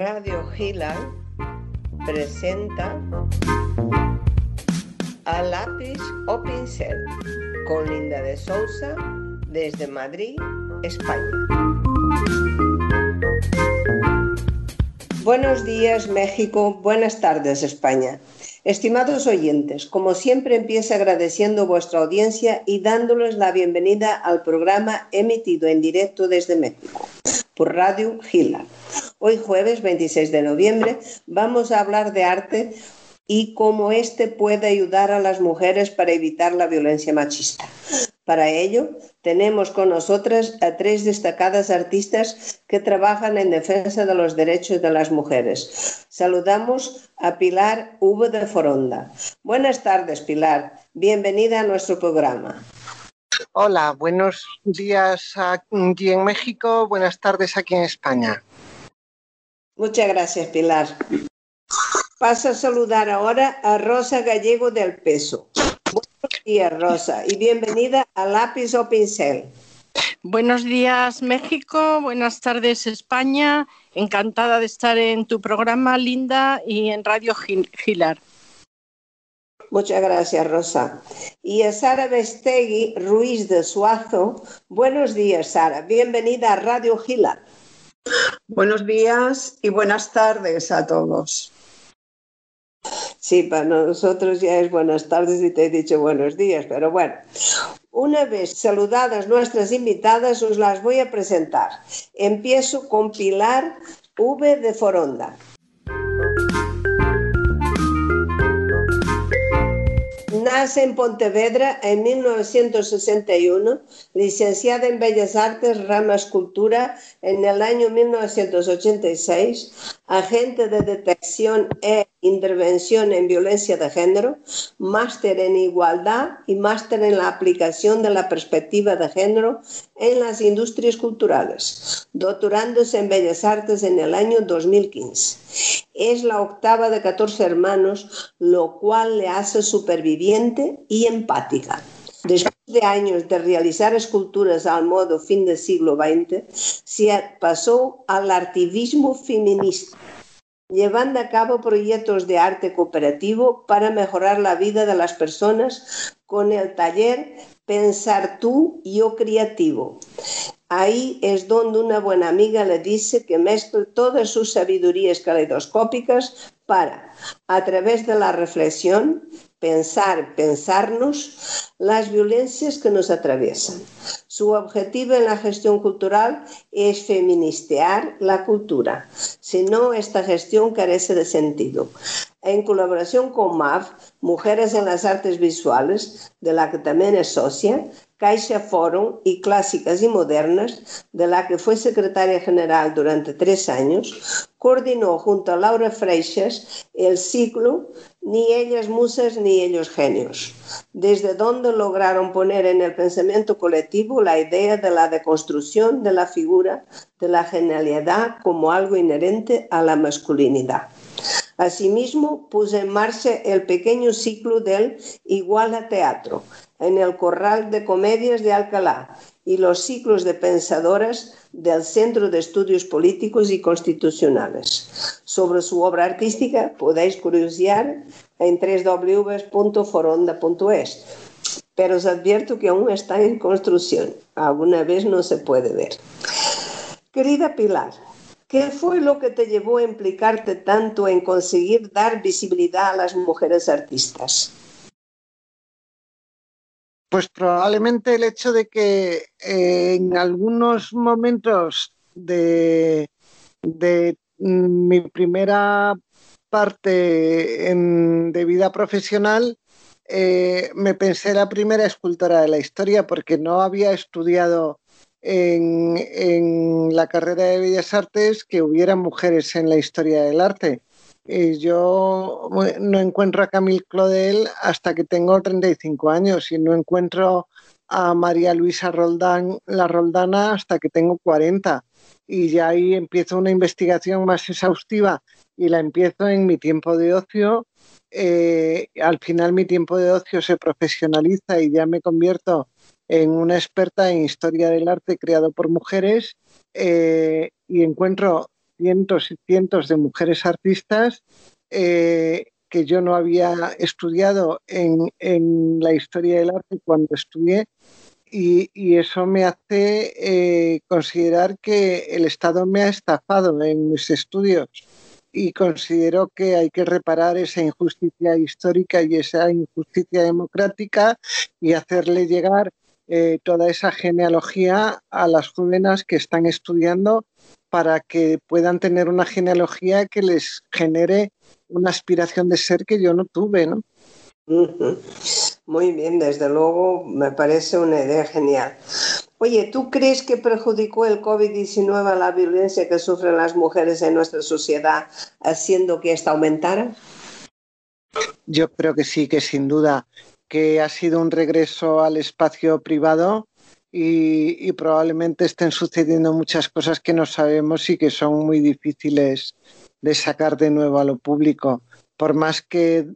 Radio Gila presenta a lápiz o pincel con Linda de Sousa desde Madrid, España. Buenos días México, buenas tardes España. Estimados oyentes, como siempre empiezo agradeciendo vuestra audiencia y dándoles la bienvenida al programa emitido en directo desde México por Radio Gila. Hoy jueves 26 de noviembre vamos a hablar de arte y cómo éste puede ayudar a las mujeres para evitar la violencia machista. Para ello, tenemos con nosotras a tres destacadas artistas que trabajan en defensa de los derechos de las mujeres. Saludamos a Pilar V de Foronda. Buenas tardes, Pilar. Bienvenida a nuestro programa. Hola, buenos días aquí en México, buenas tardes aquí en España. Muchas gracias, Pilar. Paso a saludar ahora a Rosa Gallego del Peso. Buenos días, Rosa, y bienvenida a Lápiz o Pincel. Buenos días, México. Buenas tardes, España. Encantada de estar en tu programa, Linda, y en Radio Gilar. Muchas gracias, Rosa. Y a Sara Bestegui Ruiz de Suazo. Buenos días, Sara. Bienvenida a Radio Gilar. Buenos días y buenas tardes a todos. Sí, para nosotros ya es buenas tardes y te he dicho buenos días, pero bueno, una vez saludadas nuestras invitadas, os las voy a presentar. Empiezo con Pilar V de Foronda. Nace en Pontevedra en 1961, licenciada en Bellas Artes, rama Escultura en el año 1986, agente de detección e intervención en violencia de género, máster en igualdad y máster en la aplicación de la perspectiva de género en las industrias culturales, doctorándose en Bellas Artes en el año 2015. Es la octava de 14 hermanos, lo cual le hace superviviente y empática. Después de años de realizar esculturas al modo fin del siglo XX, se pasó al activismo feminista llevando a cabo proyectos de arte cooperativo para mejorar la vida de las personas con el taller Pensar tú, yo creativo. Ahí es donde una buena amiga le dice que mezcle todas sus sabidurías caleidoscópicas para, a través de la reflexión, pensar, pensarnos las violencias que nos atraviesan. Su objetivo en la gestión cultural es feministear la cultura, si no, esta gestión carece de sentido. En colaboración con MAV, Mujeres en las Artes Visuales, de la que también es socia, Caixa Forum y Clásicas y Modernas, de la que fue secretaria general durante tres años, coordinó junto a Laura Freixas el ciclo Ni ellas musas ni ellos genios, desde donde lograron poner en el pensamiento colectivo la idea de la deconstrucción de la figura de la genialidad como algo inherente a la masculinidad. Asimismo, puso en marcha el pequeño ciclo del Iguala Teatro en el Corral de Comedias de Alcalá y los ciclos de pensadoras del Centro de Estudios Políticos y Constitucionales. Sobre su obra artística podéis curiosear en www.foronda.es, pero os advierto que aún está en construcción. Alguna vez no se puede ver. Querida Pilar, ¿Qué fue lo que te llevó a implicarte tanto en conseguir dar visibilidad a las mujeres artistas? Pues probablemente el hecho de que eh, en algunos momentos de, mi primera parte de vida profesional eh, me pensé la primera escultora de la historia porque no había estudiado en, la carrera de Bellas Artes que hubiera mujeres en la historia del arte. yo no encuentro a Camille Claudel hasta que tengo 35 años y no encuentro a María Luisa Roldán, la Roldana hasta que tengo 40. Y ya ahí empiezo una investigación más exhaustiva y la empiezo en mi tiempo de ocio. Eh, al final mi tiempo de ocio se profesionaliza y ya me convierto en una experta en historia del arte creado por mujeres eh, y encuentro cientos y cientos de mujeres artistas eh, que yo no había estudiado en, la historia del arte cuando estudié y, eso me hace eh, considerar que el Estado me ha estafado en mis estudios y considero que hay que reparar esa injusticia histórica y esa injusticia democrática y hacerle llegar eh, toda esa genealogía a las jóvenes que están estudiando para que puedan tener una genealogía que les genere una aspiración de ser que yo no tuve, ¿no? Muy bien, desde luego me parece una idea genial. Oye, ¿tú crees que perjudicó el COVID-19 a la violencia que sufren las mujeres en nuestra sociedad, haciendo que esta aumentara? Yo creo que sí, que sin duda, que ha sido un regreso al espacio privado y, probablemente estén sucediendo muchas cosas que no sabemos y que son muy difíciles de sacar de nuevo a lo público. Por más que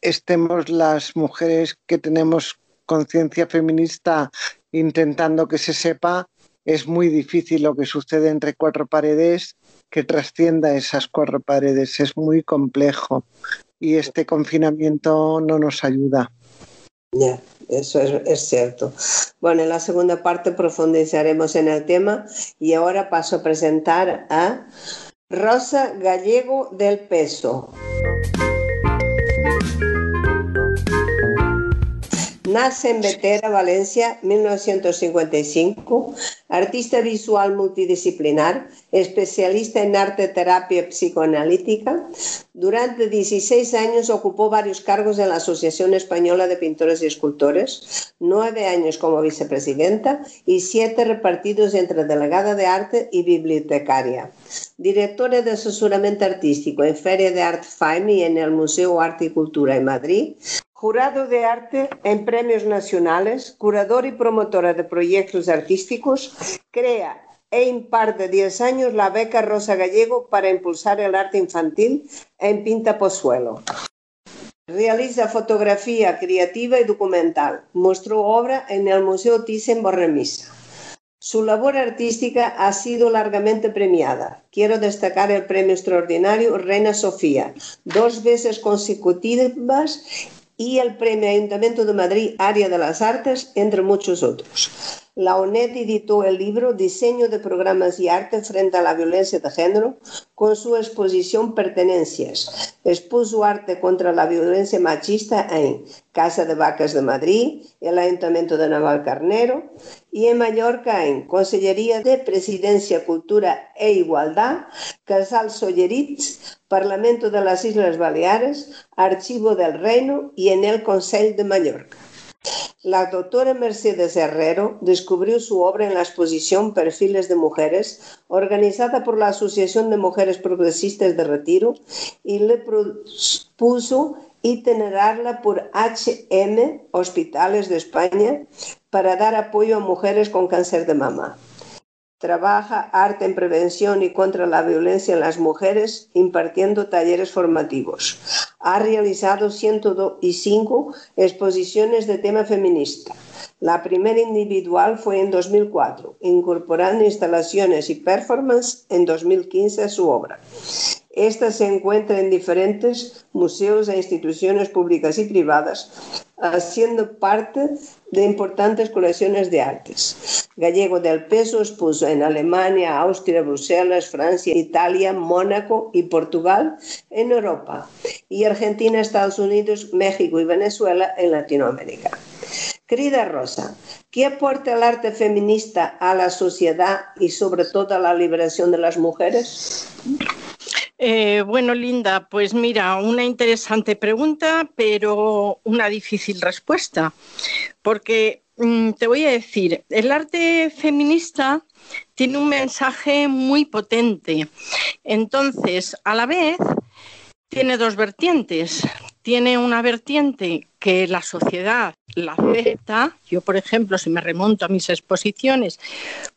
estemos las mujeres que tenemos conciencia feminista intentando que se sepa, es muy difícil lo que sucede entre cuatro paredes que trascienda esas cuatro paredes. Es muy complejo y este confinamiento no nos ayuda. Ya, eso es, es, cierto. Bueno, en la segunda parte profundizaremos en el tema y ahora paso a presentar a Rosa Gallego del Peso. Nace en Betera, Valencia, 1955, artista visual multidisciplinar, especialista en arte terapia psicoanalítica. Durante 16 años ocupó varios cargos en la Asociación Española de Pintores y Escultores, nueve años como vicepresidenta y siete repartidos entre delegada de arte y bibliotecaria. Directora de asesoramiento artístico en Feria de Art Fine y en el Museo Arte y Cultura en Madrid, Jurado de arte en premios nacionales, curador y promotora de proyectos artísticos, crea e imparte 10 años la beca Rosa Gallego para impulsar el arte infantil en Pinta Pozuelo. Realiza fotografía creativa y documental. Mostró obra en el Museo Thyssen-Bornemisza. Su labor artística ha sido largamente premiada. Quiero destacar el premio extraordinario Reina Sofía, dos veces consecutivas y el Premio Ayuntamiento de Madrid Área de las Artes, entre muchos otros. La ONED editó el libro Diseño de Programas y Arte frente a la Violencia de Género con su exposición Pertenencias. Expuso arte contra la violencia machista en Casa de Vacas de Madrid, el Ayuntamiento de Navalcarnero y en Mallorca en Consellería de Presidencia, Cultura e Igualdad, Casal Solleritz, Parlamento de las Islas Baleares, Archivo del Reino y en el Consejo de Mallorca. La doctora Mercedes Herrero descubrió su obra en la exposición Perfiles de Mujeres, organizada por la Asociación de Mujeres Progresistas de Retiro, y le propuso itinerarla por HM, Hospitales de España, para dar apoyo a mujeres con cáncer de mama. Trabaja arte en prevención y contra la violencia en las mujeres impartiendo talleres formativos. Ha realizado 105 exposiciones de tema feminista. La primera individual fue en 2004, incorporando instalaciones y performance en 2015 a su obra. Esta se encuentra en diferentes museos e instituciones públicas y privadas, haciendo parte de importantes colecciones de artes. Gallego del Peso expuso en Alemania, Austria, Bruselas, Francia, Italia, Mónaco y Portugal en Europa, y Argentina, Estados Unidos, México y Venezuela en Latinoamérica. Querida Rosa, ¿qué aporta el arte feminista a la sociedad y sobre todo a la liberación de las mujeres? Eh, bueno, Linda, pues mira, una interesante pregunta, pero una difícil respuesta, porque mm, te voy a decir, el arte feminista tiene un mensaje muy potente. Entonces, a la vez, tiene dos vertientes. Tiene una vertiente que la sociedad la acepta. Yo, por ejemplo, si me remonto a mis exposiciones,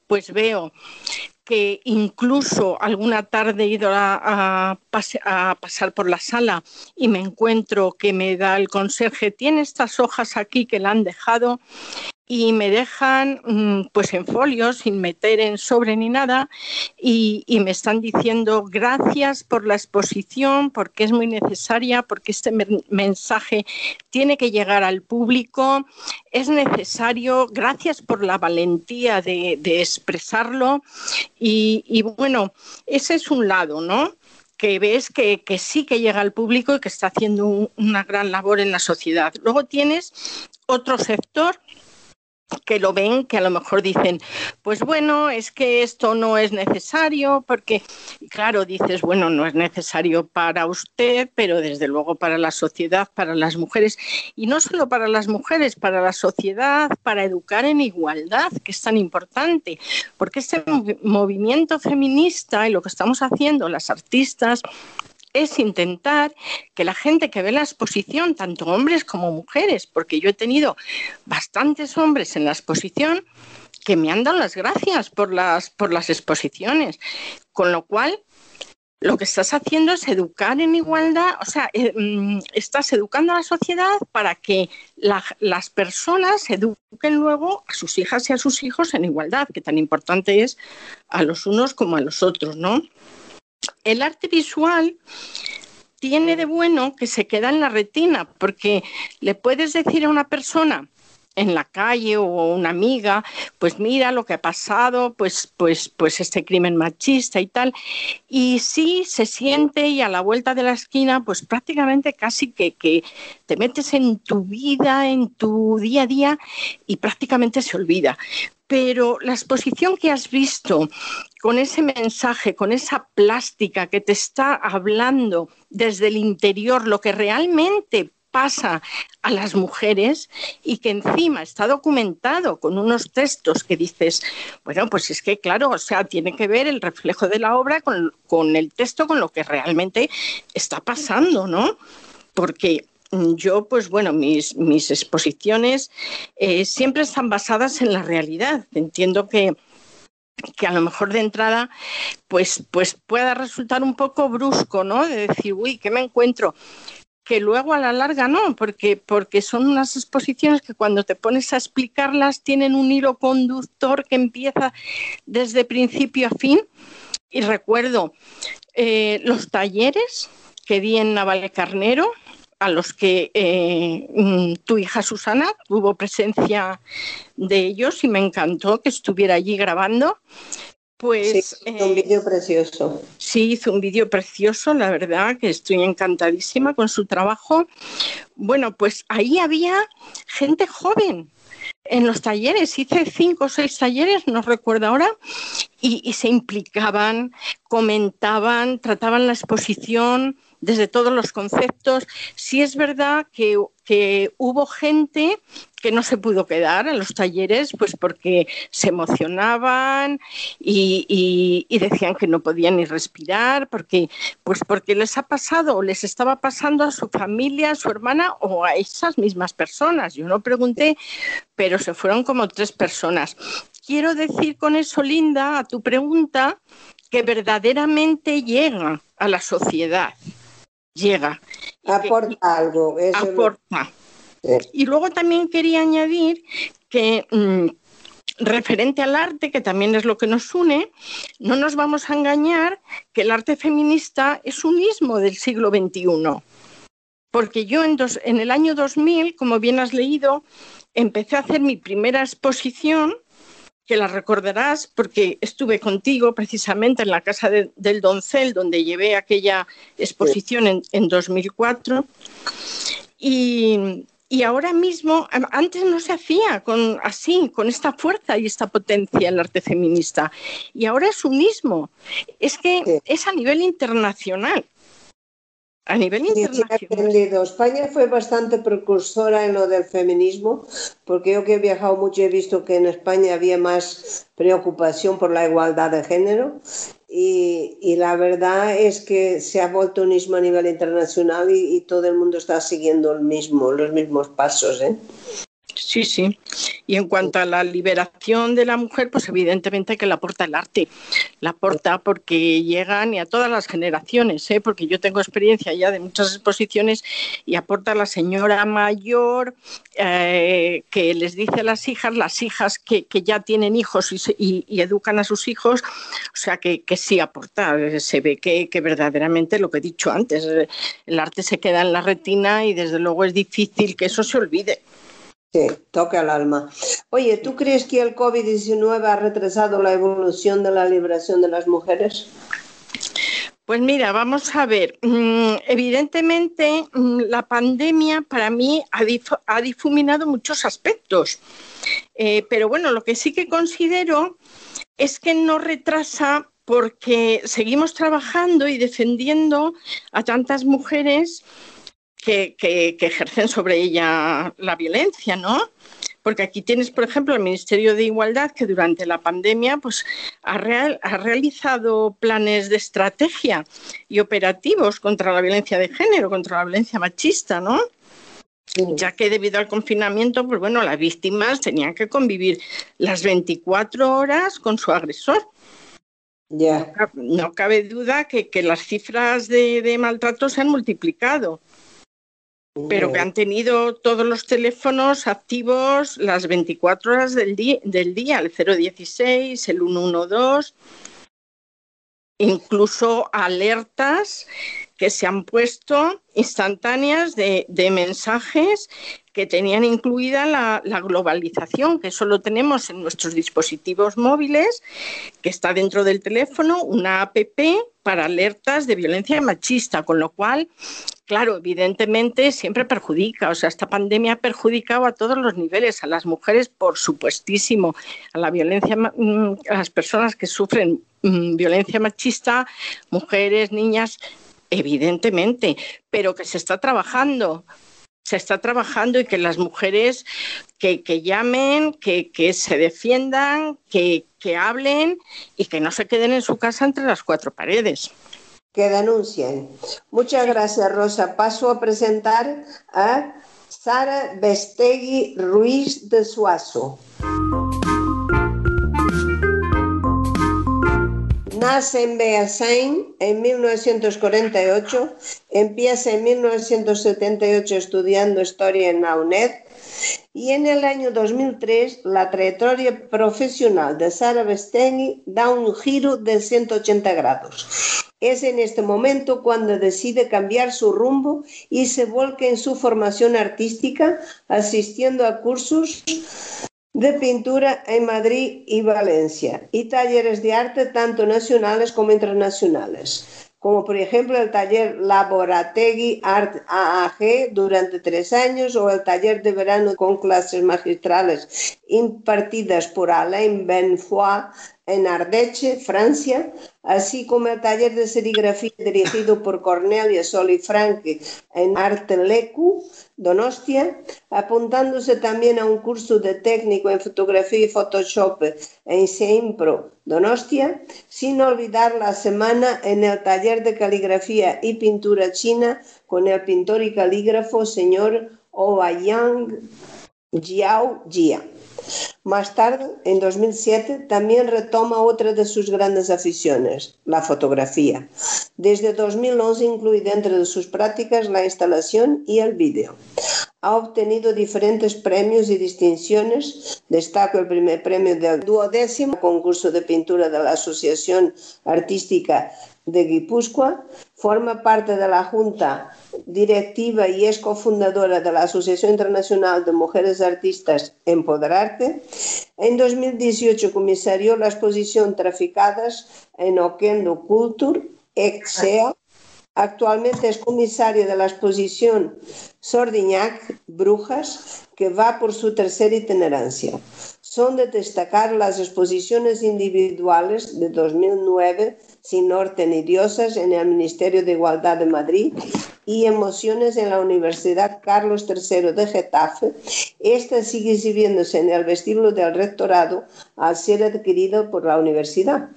pues veo que incluso alguna tarde he ido a, pasar por la sala y me encuentro que me da el conserje, tiene estas hojas aquí que la han dejado y me dejan mm, pues en folio sin meter en sobre ni nada y, me están diciendo gracias por la exposición porque es muy necesaria porque este mensaje tiene que llegar al público es necesario gracias por la valentía de, expresarlo y, bueno ese es un lado no que ves que, sí que llega al público y que está haciendo una gran labor en la sociedad. Luego tienes otro sector que lo ven, que a lo mejor dicen, pues bueno, es que esto no es necesario, porque claro, dices, bueno, no es necesario para usted, pero desde luego para la sociedad, para las mujeres, y no solo para las mujeres, para la sociedad, para educar en igualdad, que es tan importante, porque este movimiento feminista y lo que estamos haciendo las artistas, es intentar que la gente que ve la exposición, tanto hombres como mujeres, porque yo he tenido bastantes hombres en la exposición que me han dado las gracias por las, por las exposiciones, con lo cual lo que estás haciendo es educar en igualdad, o sea, eh, mm, estás educando a la sociedad para que las personas eduquen luego a sus hijas y a sus hijos en igualdad, que tan importante es a los unos como a los otros, ¿no? El arte visual tiene de bueno que se queda en la retina, porque le puedes decir a una persona en la calle o una amiga, pues mira lo que ha pasado, pues, pues, pues este crimen machista y tal. Y sí se siente y a la vuelta de la esquina, pues prácticamente casi que, que te metes en tu vida, en tu día a día y prácticamente se olvida pero la exposición que has visto con ese mensaje, con esa plástica que te está hablando desde el interior, lo que realmente pasa a las mujeres y que encima está documentado con unos textos que dices, bueno, pues es que claro, o sea, tiene que ver el reflejo de la obra con, el texto, con lo que realmente está pasando, ¿no? Porque yo, pues bueno, mis, exposiciones eh, siempre están basadas en la realidad. Entiendo que, que a lo mejor de entrada pues, pues pueda resultar un poco brusco, ¿no? De decir, uy, ¿qué me encuentro? que luego a la larga no, porque, porque son unas exposiciones que cuando te pones a explicarlas tienen un hilo conductor que empieza desde principio a fin. Y recuerdo eh, los talleres que di en Carnero a los que eh, mm, tu hija Susana tuvo presencia de ellos y me encantó que estuviera allí grabando. Pues, sí, hizo un eh, vídeo precioso. Sí, hizo un vídeo precioso, la verdad, que estoy encantadísima con su trabajo. Bueno, pues ahí había gente joven, en los talleres, hice cinco o seis talleres, no recuerdo ahora, y, y, se implicaban, comentaban, trataban la exposición, desde todos los conceptos. Sí es verdad que, hubo gente que no se pudo quedar en los talleres, pues porque se emocionaban y, decían que no podían ni respirar, porque, pues porque les ha pasado o les estaba pasando a su familia, a su hermana o a esas mismas personas. Yo no pregunté, pero se fueron como tres personas. Quiero decir con eso, Linda, a tu pregunta, que verdaderamente llega a la sociedad llega. Aporta algo. aporta. Y luego también quería añadir que mm, referente al arte, que también es lo que nos une, no nos vamos a engañar que el arte feminista es un mismo del siglo XXI. Porque yo en, en el año 2000, como bien has leído, empecé a hacer mi primera exposición que la recordarás porque estuve contigo precisamente en la casa del Doncel, donde llevé aquella exposición en, 2004. Y, ahora mismo, antes no se hacía con, así, con esta fuerza y esta potencia el arte feminista. Y ahora es un mismo. Es que es a nivel internacional. A nivel internacional. España fue bastante precursora en lo del feminismo, porque yo que he viajado mucho he visto que en España había más preocupación por la igualdad de género y, la verdad es que se ha vuelto un mismo a nivel internacional y, todo el mundo está siguiendo el mismo, los mismos pasos. ¿eh? Sí, sí. Y en cuanto a la liberación de la mujer, pues evidentemente que la aporta el arte. La aporta porque llegan y a todas las generaciones, ¿eh? porque yo tengo experiencia ya de muchas exposiciones y aporta la señora mayor eh, que les dice a las hijas, las hijas que, ya tienen hijos y, educan a sus hijos, o sea que, sí aporta. Se ve que, que verdaderamente lo que he dicho antes, el arte se queda en la retina y desde luego es difícil que eso se olvide. Sí, toca el alma. Oye, ¿tú crees que el COVID-19 ha retrasado la evolución de la liberación de las mujeres? Pues mira, vamos a ver. Mm, evidentemente, mm, la pandemia para mí ha, difuminado muchos aspectos. Eh, pero bueno, lo que sí que considero es que no retrasa porque seguimos trabajando y defendiendo a tantas mujeres que, ejercen sobre ella la violencia, ¿no? Porque aquí tienes, por ejemplo, el Ministerio de Igualdad que durante la pandemia pues, ha, ha, realizado planes de estrategia y operativos contra la violencia de género, contra la violencia machista, ¿no? Ya que debido al confinamiento, pues bueno, las víctimas tenían que convivir las 24 horas con su agresor. Ya. No, cabe duda que, las cifras de, de maltrato se han multiplicado pero que han tenido todos los teléfonos activos las 24 horas del día, del día el 016, el 112, incluso alertas que se han puesto instantáneas de, mensajes que tenían incluida la, globalización, que solo tenemos en nuestros dispositivos móviles, que está dentro del teléfono, una app para alertas de violencia machista, con lo cual, claro, evidentemente siempre perjudica, o sea, esta pandemia ha perjudicado a todos los niveles, a las mujeres, por supuestísimo, a la violencia, mm, a las personas que sufren mm, violencia machista, mujeres, niñas, evidentemente, pero que se está trabajando se está trabajando y que las mujeres que, llamen, que, se defiendan, que, que hablen y que no se queden en su casa entre las cuatro paredes. Que denuncien. Muchas gracias, Rosa. Paso a presentar a Sara Bestegui Ruiz de Suazo. Nace en Beasain en 1948, empieza en 1978 estudiando historia en la UNED y en el año 2003 la trayectoria profesional de Sara Bestengui da un giro de 180 grados. Es en este momento cuando decide cambiar su rumbo y se volca en su formación artística, asistiendo a cursos de pintura en Madrid y Valencia y talleres de arte tanto nacionales como internacionales, como por ejemplo el taller Laborategui Art AAG durante tres años o el taller de verano con clases magistrales impartidas por Alain Benfoy en Ardèche, Francia, así como el taller de serigrafía dirigido por Cornelia Solifranque en Artelecu, Donostia, apuntándose también a un curso de técnico en fotografía y Photoshop en Seimpro, Donostia, sin olvidar la semana en el taller de caligrafía y pintura china con el pintor y calígrafo señor Obayang Jiao Jia. Más tarde, en 2007, también retoma otra de sus grandes aficiones, la fotografía. Desde 2011 incluye dentro de sus prácticas la instalación y el vídeo. Ha obtenido diferentes premios y distinciones. Destaco el primer premio del duodécimo concurso de pintura de la Asociación Artística de Guipúzcoa, forma parte de la Junta Directiva y es cofundadora de la Asociación Internacional de Mujeres Artistas Empoderarte. En 2018 comisarió la exposición Traficadas en Oquendo Culture, EXEA. Actualmente es comisario de la exposición Sordiñac, Brujas, que va por su tercera itinerancia. Son de destacar las exposiciones individuales de 2009 sin norte ni diosas en el Ministerio de Igualdad de Madrid y emociones en la Universidad Carlos III de Getafe. Esta sigue exhibiéndose en el vestíbulo del rectorado al ser adquirido por la universidad.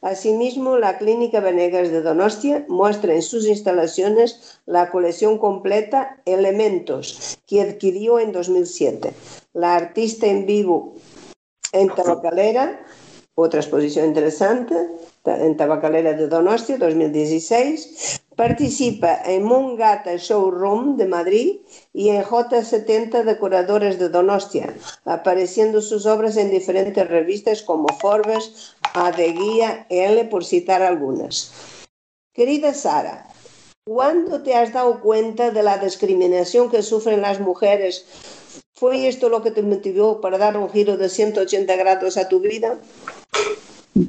Asimismo, la Clínica Venegas de Donostia muestra en sus instalaciones la colección completa Elementos, que adquirió en 2007. La artista en vivo en Tabacalera, otra exposición interesante, en Tabacalera de Donostia 2016. Participa en Mungata Showroom de Madrid y en J70 Decoradores de Donostia, apareciendo sus obras en diferentes revistas como Forbes, Adeguía, L, por citar algunas. Querida Sara, ¿cuándo te has dado cuenta de la discriminación que sufren las mujeres? ¿Fue esto lo que te motivó para dar un giro de 180 grados a tu vida?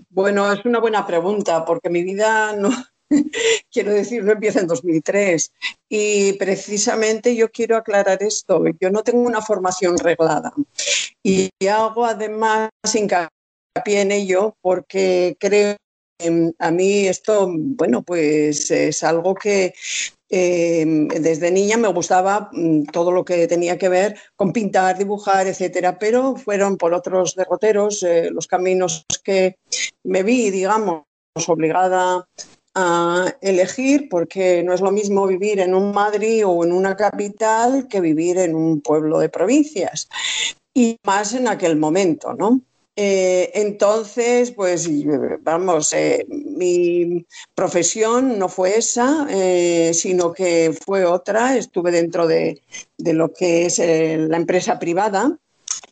Bueno, es una buena pregunta porque mi vida no, quiero decir, no empieza en 2003. Y precisamente yo quiero aclarar esto. Yo no tengo una formación reglada y hago además hincapié en ello porque creo que a mí esto, bueno, pues es algo que Em, desde niña me gustaba mm, todo lo que tenía que ver con pintar, dibujar, etcétera, pero fueron por otros derroteros eh, los caminos que me vi, digamos, obligada a elegir, porque no es lo mismo vivir en un Madrid o en una capital que vivir en un pueblo de provincias. Y más en aquel momento, ¿no? Eh, entonces, pues vamos, eh, mi profesión no fue esa, eh, sino que fue otra. Estuve dentro de, lo que es la empresa privada.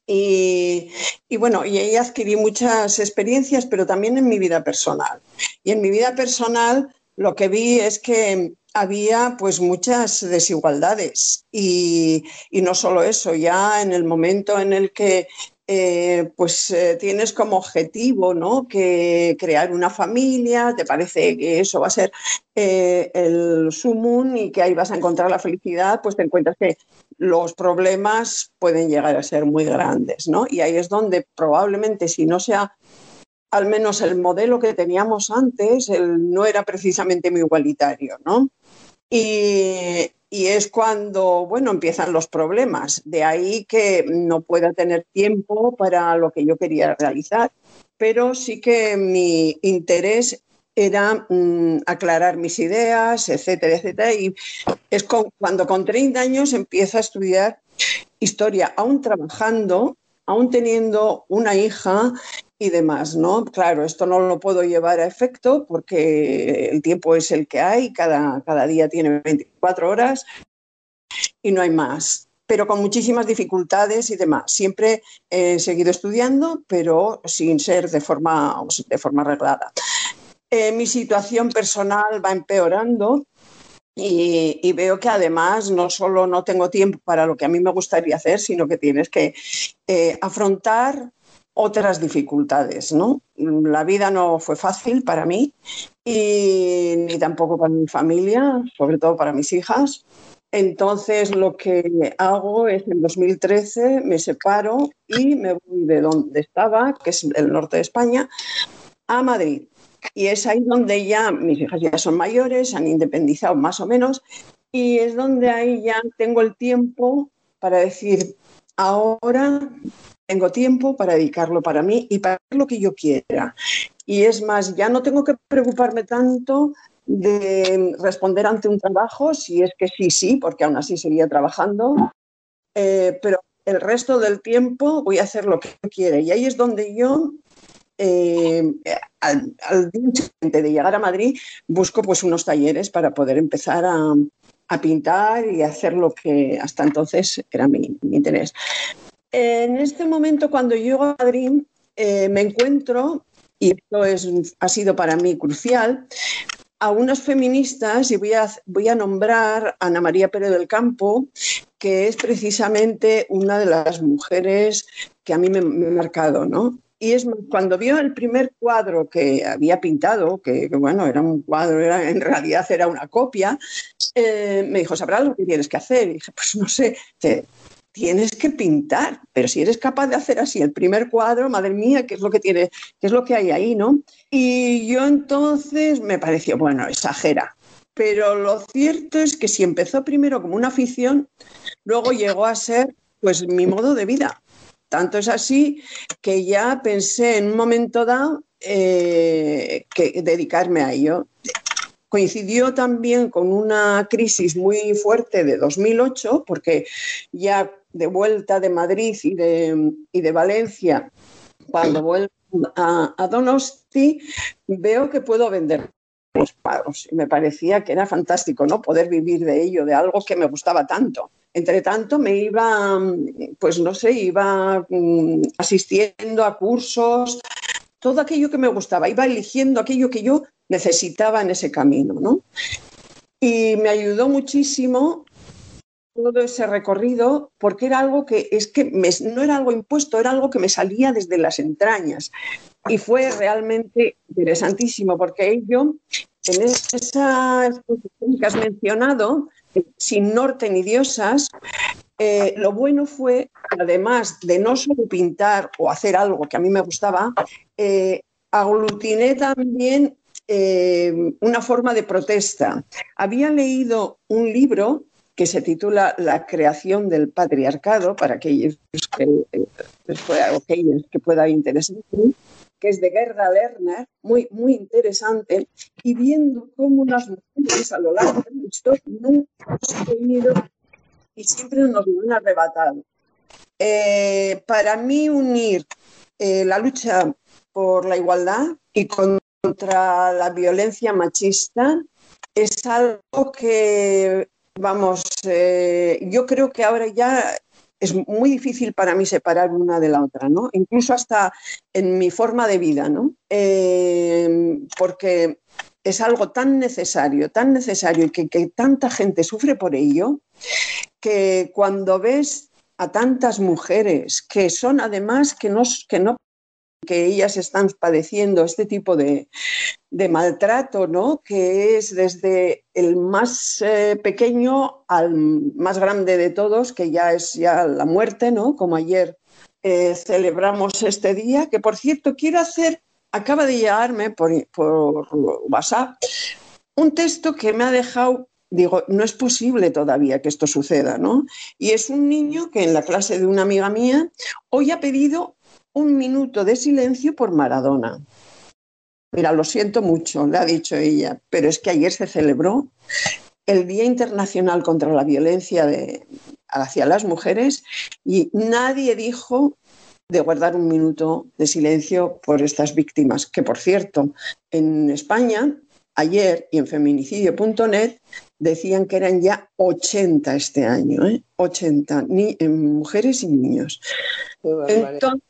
Y, bueno, y ahí adquirí muchas experiencias, pero también en mi vida personal. Y en mi vida personal lo que vi es que había pues muchas desigualdades y, no solo eso, ya en el momento en el que eh, pues eh, tienes como objetivo ¿no? que crear una familia, te parece que eso va a ser eh, el sumum y que ahí vas a encontrar la felicidad, pues te encuentras que los problemas pueden llegar a ser muy grandes, ¿no? Y ahí es donde probablemente si no sea al menos el modelo que teníamos antes, no era precisamente muy igualitario, ¿no? Y, y es cuando, bueno, empiezan los problemas. De ahí que no pueda tener tiempo para lo que yo quería realizar, pero sí que mi interés era mm, aclarar mis ideas, etcétera, etcétera. Y es cuando con 30 años empiezo a estudiar historia, aún trabajando, aún teniendo una hija y demás, ¿no? Claro, esto no lo puedo llevar a efecto porque el tiempo es el que hay, cada, cada día tiene 24 horas y no hay más, pero con muchísimas dificultades y demás. Siempre he seguido estudiando, pero sin ser de forma, de forma arreglada. Eh, mi situación personal va empeorando y, veo que además no solo no tengo tiempo para lo que a mí me gustaría hacer, sino que tienes que eh, afrontar otras dificultades, ¿no? La vida no fue fácil para mí y ni tampoco para mi familia, sobre todo para mis hijas. Entonces lo que hago es en 2013 me separo y me voy de donde estaba, que es el norte de España, a Madrid. Y es ahí donde ya mis hijas ya son mayores, han independizado más o menos, y es donde ahí ya tengo el tiempo para decir, ahora tengo tiempo para dedicarlo para mí y para lo que yo quiera. Y es más, ya no tengo que preocuparme tanto de responder ante un trabajo, si es que sí, sí, porque aún así seguía trabajando, eh, pero el resto del tiempo voy a hacer lo que quiera. Y ahí es donde yo, eh, al, día siguiente de llegar a Madrid, busco pues unos talleres para poder empezar a, a pintar y hacer lo que hasta entonces era mi, interés. En este momento, cuando llego a Madrid, eh, me encuentro, y esto es, ha sido para mí crucial, a unas feministas, y voy a, voy a nombrar a Ana María Pérez del Campo, que es precisamente una de las mujeres que a mí me, me ha marcado, ¿no? Y es cuando vio el primer cuadro que había pintado, que, bueno, era un cuadro, era, en realidad era una copia, eh, me dijo, ¿sabrás lo que tienes que hacer? Y dije, pues no sé, tienes que pintar, pero si eres capaz de hacer así el primer cuadro, madre mía, ¿qué es lo que tiene, qué es lo que hay ahí, no? Y yo entonces me pareció, bueno, exagera. Pero lo cierto es que si empezó primero como una afición, luego llegó a ser pues mi modo de vida. Tanto es así que ya pensé en un momento dado eh, que dedicarme a ello. Coincidió también con una crisis muy fuerte de 2008, porque ya de vuelta de Madrid y de, y de Valencia, cuando vuelvo a, Donosti, veo que puedo vender los cuadros. Y me parecía que era fantástico, ¿no? Poder vivir de ello, de algo que me gustaba tanto. Entre tanto, me iba, pues no sé, iba mm, asistiendo a cursos, todo aquello que me gustaba, iba eligiendo aquello que yo necesitaba en ese camino, ¿no? Y me ayudó muchísimo todo ese recorrido porque era algo que es que no era algo impuesto, era algo que me salía desde las entrañas. Y fue realmente interesantísimo porque ello, en esa exposición que has mencionado, sin norte ni diosas, eh, lo bueno fue, además de no solo pintar o hacer algo que a mí me gustaba, eh, aglutiné también eh, una forma de protesta. Había leído un libro que se titula La creación del patriarcado, para aquellos que, que pueda interesar, que es de Gerda Lerner, muy, muy interesante, y viendo cómo las mujeres a lo largo de la historia nunca hemos tenido y siempre nos lo han arrebatado. Eh, para mí unir eh, la lucha por la igualdad y contra la violencia machista es algo que vamos, eh, yo creo que ahora ya es muy difícil para mí separar una de la otra, ¿no? Incluso hasta en mi forma de vida, ¿no? Eh, porque es algo tan necesario, tan necesario y que, que, tanta gente sufre por ello, que cuando ves a tantas mujeres que son además que no, que no que ellas están padeciendo este tipo de, maltrato, ¿no? Que es desde el más eh, pequeño al más grande de todos, que ya es ya la muerte, ¿no? Como ayer eh, celebramos este día, que por cierto quiero hacer, acaba de llegarme por, por WhatsApp un texto que me ha dejado digo, no es posible todavía que esto suceda, ¿no? Y es un niño que en la clase de una amiga mía hoy ha pedido un minuto de silencio por Maradona. Mira, lo siento mucho, le ha dicho ella, pero es que ayer se celebró el Día Internacional contra la Violencia hacia las Mujeres y nadie dijo de guardar un minuto de silencio por estas víctimas, que por cierto, en España, ayer y en feminicidio.net decían que eran ya 80 este año, ¿eh? 80, ni, en mujeres y niños. Entonces,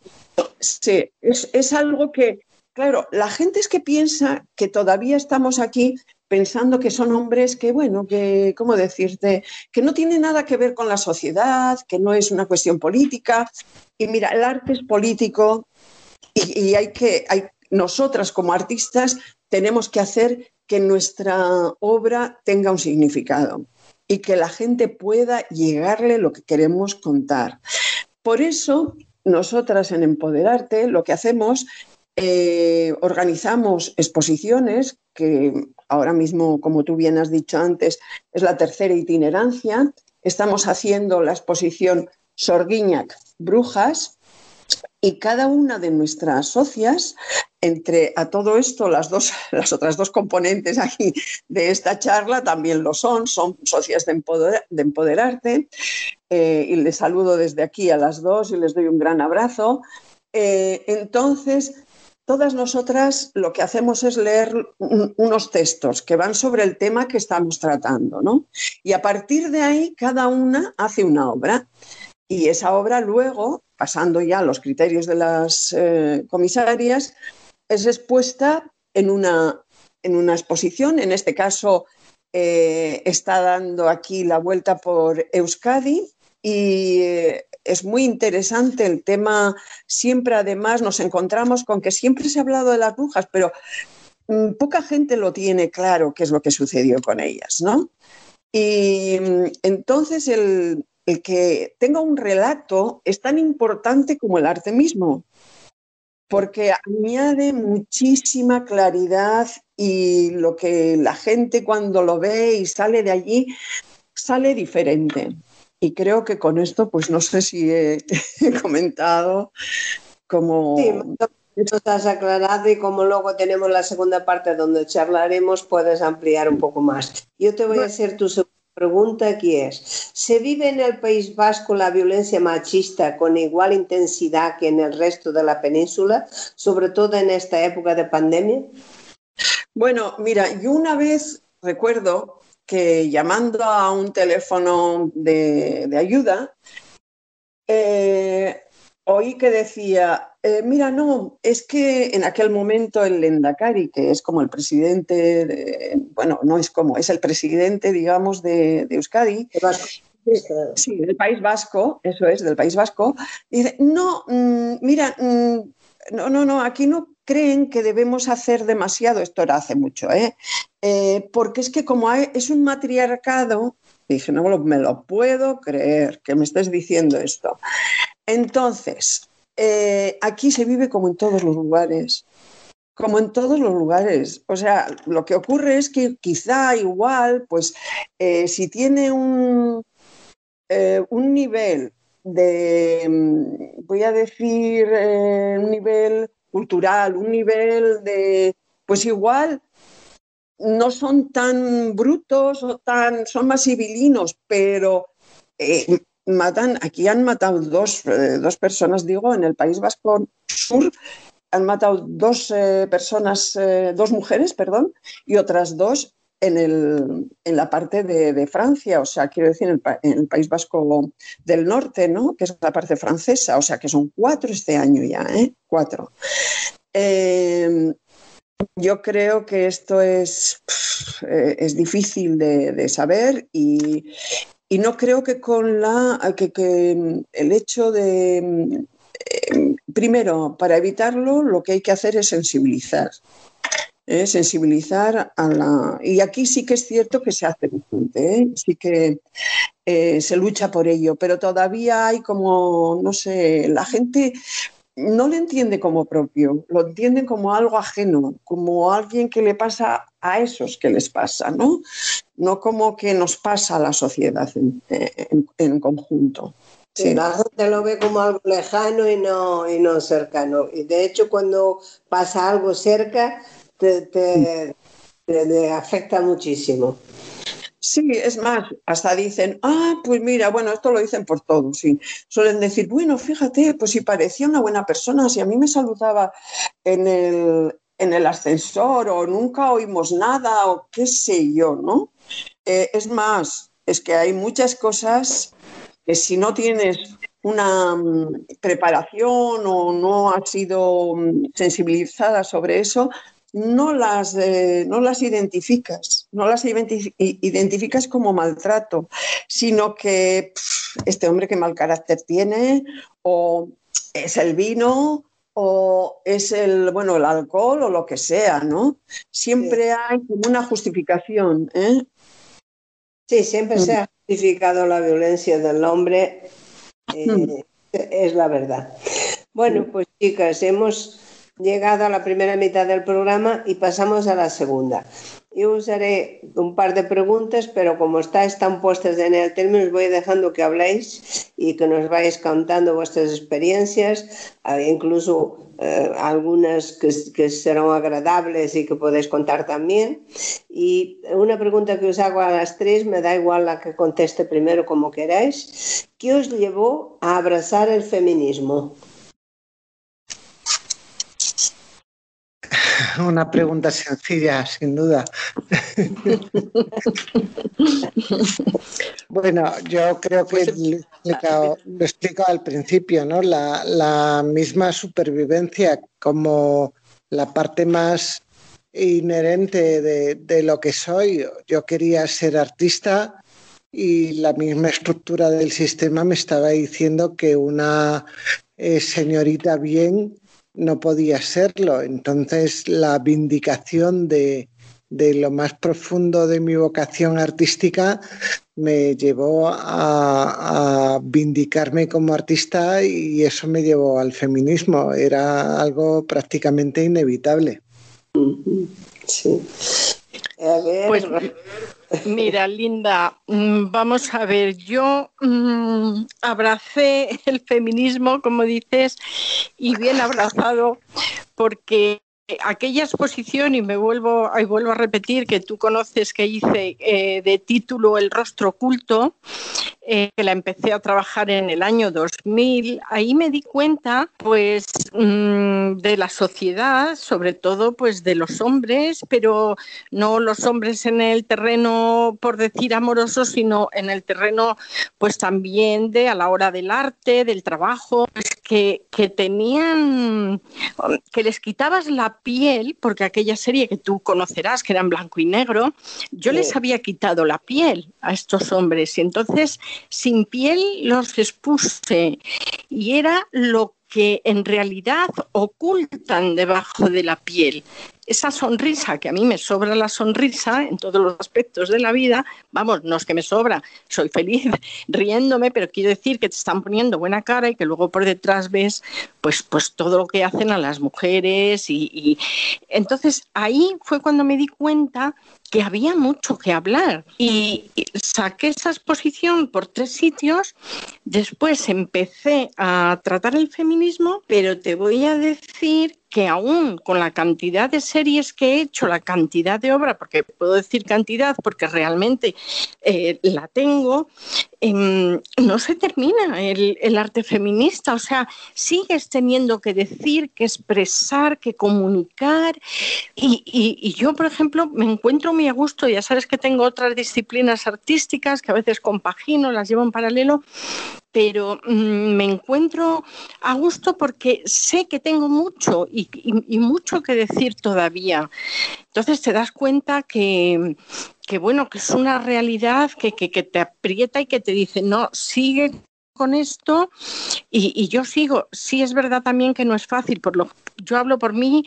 Sí, es, algo que, claro, la gente es que piensa que todavía estamos aquí pensando que son hombres que, bueno, que, ¿cómo decirte? Que no tiene nada que ver con la sociedad, que no es una cuestión política. Y mira, el arte es político y, hay que, hay, nosotras como artistas tenemos que hacer que nuestra obra tenga un significado y que la gente pueda llegarle lo que queremos contar. Por eso nosotras en Empoderarte lo que hacemos, eh, organizamos exposiciones que ahora mismo, como tú bien has dicho antes, es la tercera itinerancia. Estamos haciendo la exposición Sorguiñac Brujas y cada una de nuestras socias, entre a todo esto, las, dos, las otras dos componentes aquí de esta charla también lo son, son socias de, de Empoderarte, eh, y les saludo desde aquí a las dos y les doy un gran abrazo. Eh, entonces, todas nosotras lo que hacemos es leer unos textos que van sobre el tema que estamos tratando, ¿no? Y a partir de ahí, cada una hace una obra. Y esa obra luego, pasando ya a los criterios de las eh, comisarias, es expuesta en una, en una exposición, en este caso está dando aquí la vuelta por Euskadi y eh, es muy interesante el tema. Siempre, además, nos encontramos con que siempre se ha hablado de las brujas, pero mm, poca gente lo tiene claro qué es lo que sucedió con ellas, ¿no? Y mm, entonces el, el que tenga un relato es tan importante como el arte mismo, porque añade muchísima claridad y lo que la gente cuando lo ve y sale de allí sale diferente. Y creo que con esto, pues no sé si he, comentado como... Sí, tú estás aclarado y como luego tenemos la segunda parte donde charlaremos, puedes ampliar un poco más. Yo te voy a ser tu segunda pregunta aquí es, ¿se vive en el País Vasco la violencia machista con igual intensidad que en el resto de la península, sobre todo en esta época de pandemia? Bueno, mira, yo una vez recuerdo que llamando a un teléfono de, ayuda, eh, oí que decía, eh, mira, no, es que en aquel momento el Lendakari, que es como el presidente, bueno, no es como, es el presidente, digamos, de, Euskadi. Sí, del País Vasco, eso es, del País Vasco. Dice, no, mm, mira, mm, no, no, no, aquí no creen que debemos hacer demasiado, esto era hace mucho, ¿eh? eh porque es que como es un matriarcado, dije, no me lo puedo creer que me estés diciendo esto. Entonces, eh, aquí se vive como en todos los lugares, como en todos los lugares. O sea, lo que ocurre es que quizá igual, pues eh, si tiene un, eh, un nivel de, mm, voy a decir, un nivel cultural, un nivel de, pues igual no son tan brutos o tan, son más civilinos, pero matan, aquí han matado dos, eh, dos, personas, digo, en el País Vasco Sur han matado dos eh, personas, eh, dos mujeres, perdón, y otras dos en, el, en la parte de, Francia, o sea, quiero decir, en el, País Vasco del Norte, ¿no? Que es la parte francesa, o sea, que son cuatro este año ya, ¿eh? Cuatro. yo creo que esto es, es difícil de, de saber y, y no creo que con la que, el hecho de eh, primero, para evitarlo, lo que hay que hacer es sensibilizar. ¿eh? sensibilizar a la. Y aquí sí que es cierto que se hace bastante, ¿eh? sí que se lucha por ello, pero todavía hay como, no sé, la gente no le entiende como propio, lo entienden como algo ajeno, como alguien que le pasa a esos que les pasa, ¿no? No como que nos pasa a la sociedad en, conjunto. Sí. La gente lo ve como algo lejano y no, y no cercano. Y de hecho, cuando pasa algo cerca, te afecta muchísimo. Sí, es más, hasta dicen, ah, pues mira, bueno, esto lo dicen por todos, sí. Suelen decir, bueno, fíjate, pues si parecía una buena persona, si a mí me saludaba en el, en el ascensor o nunca oímos nada o qué sé yo, ¿no? Eh, es más, es que hay muchas cosas que si no tienes una mm, preparación o no has sido mm, sensibilizada sobre eso, no las, eh, no las identificas, no las identificas como maltrato, sino que este hombre que mal carácter tiene, o es el vino, o es el, bueno, el alcohol o lo que sea, ¿no? Siempre hay como una justificación. ¿eh? Sí, siempre se ha justificado la violencia del hombre, eh, hmm. es la verdad. Bueno, pues chicas, hemos llegado a la primera mitad del programa y pasamos a la segunda. Yo usaré un par de preguntas, pero como estáis tan puestas en el término, os voy dejando que habléis y que nos vais contando vuestras experiencias, eh, incluso eh, algunas que, que, serán agradables y que podéis contar también. Y una pregunta que os hago a las tres, me da igual la que conteste primero como queráis. ¿Qué os llevó a abrazar el feminismo? Una pregunta sencilla, sin duda. bueno, yo creo que pues, lo he explicado, al principio, ¿no? La, misma supervivencia como la parte más inherente de, de, lo que soy. Yo quería ser artista y la misma estructura del sistema me estaba diciendo que una eh, señorita bien no podía serlo. Entonces la vindicación de, lo más profundo de mi vocación artística me llevó a, vindicarme como artista y eso me llevó al feminismo. Era algo prácticamente inevitable. Sí. Pues mira, Linda, mm, vamos a ver, yo mm, abracé el feminismo, como dices, y bien abrazado, porque aquella exposición, y me vuelvo, y vuelvo a repetir que tú conoces que hice eh, de título El rostro oculto, eh, que la empecé a trabajar en el año 2000, ahí me di cuenta pues mm, de la sociedad, sobre todo pues de los hombres, pero no los hombres en el terreno, por decir amoroso, sino en el terreno pues también de a la hora del arte, del trabajo, pues, que, que tenían, que les quitabas la piel, porque aquella serie que tú conocerás, que era en blanco y negro, yo les había quitado la piel a estos hombres. Y entonces sin piel los expuse. Y era lo que en realidad ocultan debajo de la piel esa sonrisa, que a mí me sobra la sonrisa en todos los aspectos de la vida, vamos, no es que me sobra, soy feliz riéndome, pero quiero decir que te están poniendo buena cara y que luego por detrás ves pues, pues todo lo que hacen a las mujeres y, y... entonces ahí fue cuando me di cuenta que había mucho que hablar y saqué esa exposición por tres sitios, después empecé a tratar el feminismo, pero te voy a decir que aún con la cantidad de series que he hecho, la cantidad de obra, porque puedo decir cantidad porque realmente eh, la tengo, em, no se termina el, arte feminista. O sea, sigues teniendo que decir, que expresar, que comunicar. Y, y yo, por ejemplo, me encuentro muy a gusto, ya sabes que tengo otras disciplinas artísticas que a veces compagino, las llevo en paralelo, pero mm, me encuentro a gusto porque sé que tengo mucho y, mucho que decir todavía. Entonces te das cuenta que, bueno, que es una realidad que, que, te aprieta y que te dice, no, sigue con esto y, yo sigo. Sí es verdad también que no es fácil, por lo yo hablo por mí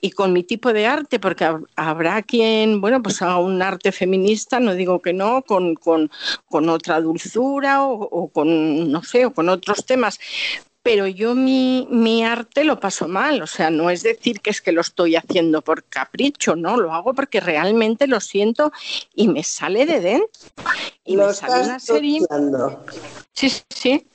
y con mi tipo de arte, porque habrá quien, bueno, pues haga un arte feminista, no digo que no, con, con, con otra dulzura o, con, no sé, o con otros temas, pero yo mi, mi, arte lo paso mal, o sea, no es decir que es que lo estoy haciendo por capricho, no, lo hago porque realmente lo siento y me sale de dentro. Y lo me sale una serie. Sí, sí.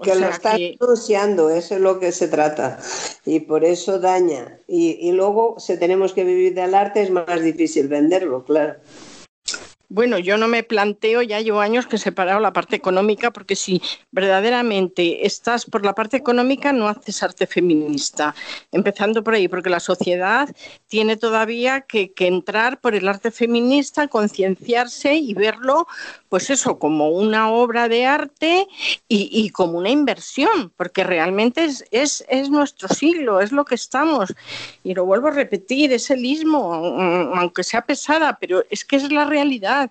que lo estás denunciando, eso es lo que se trata. Y por eso daña. Y, y luego, si tenemos que vivir del arte, es más difícil venderlo, claro. Bueno, yo no me planteo, ya llevo años que he separado la parte económica, porque si verdaderamente estás por la parte económica, no haces arte feminista. Empezando por ahí, porque la sociedad tiene todavía que, entrar por el arte feminista, concienciarse y verlo, pues eso, como una obra de arte y, como una inversión, porque realmente es, es, es, nuestro siglo, es lo que estamos. Y lo vuelvo a repetir, es el ismo, aunque sea pesada, pero es que es la realidad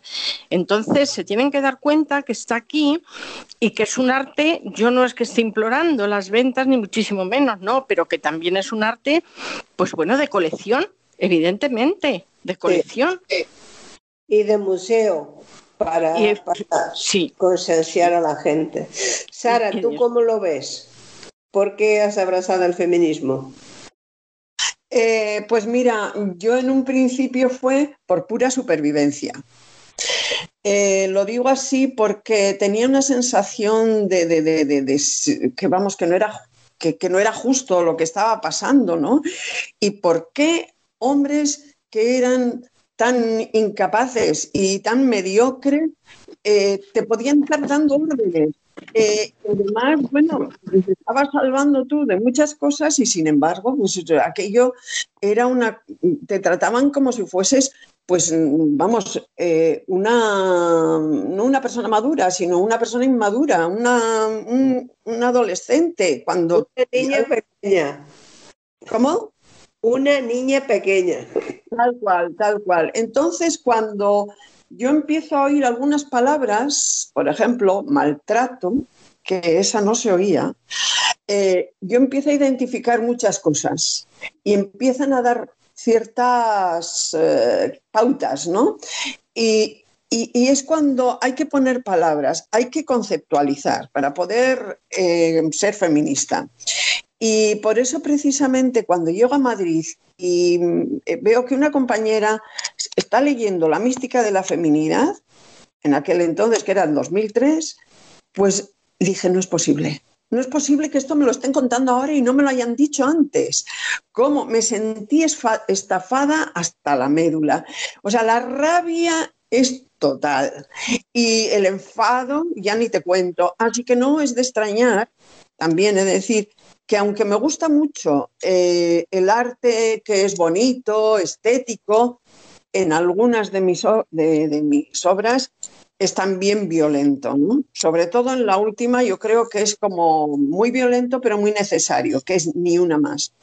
entonces se tienen que dar cuenta que está aquí y que es un arte, yo no es que esté implorando las ventas ni muchísimo menos, no, pero que también es un arte, pues bueno, de colección, evidentemente, de colección. Y de museo para, concienciar a la gente. Sara, ¿tú cómo lo ves? ¿Por qué has abrazado el feminismo? Eh, pues mira, yo en un principio fue por pura supervivencia. Eh, lo digo así porque tenía una sensación de, que vamos, que no era que, no era justo lo que estaba pasando, ¿no? Y por qué hombres que eran tan incapaces y tan mediocres eh, te podían estar dando órdenes. Eh, además, bueno, te estabas salvando tú de muchas cosas y sin embargo, pues aquello era una, te trataban como si fueses pues vamos, eh, una, no una persona madura, sino una persona inmadura, una, un, adolescente. Cuando una niña pequeña. ¿Cómo? Una niña pequeña. Tal cual, tal cual. Entonces, cuando yo empiezo a oír algunas palabras, por ejemplo, maltrato, que esa no se oía, eh, yo empiezo a identificar muchas cosas y empiezan a dar ciertas eh, pautas, ¿no? Y, es cuando hay que poner palabras, hay que conceptualizar para poder eh, ser feminista. Y por eso precisamente cuando llego a Madrid y eh, veo que una compañera está leyendo La mística de la feminidad, en aquel entonces que era en 2003, pues dije, no es posible. no es posible que esto me lo estén contando ahora y no me lo hayan dicho antes. ¿Cómo? Me sentí estafada hasta la médula. O sea, la rabia es total. Y el enfado, ya ni te cuento. Así que no es de extrañar, también es decir, que aunque me gusta mucho eh, el arte que es bonito, estético, en algunas de mis, de, mis obras es también violento, Sobre todo en la última yo creo que es como muy violento pero muy necesario, que es ni una más.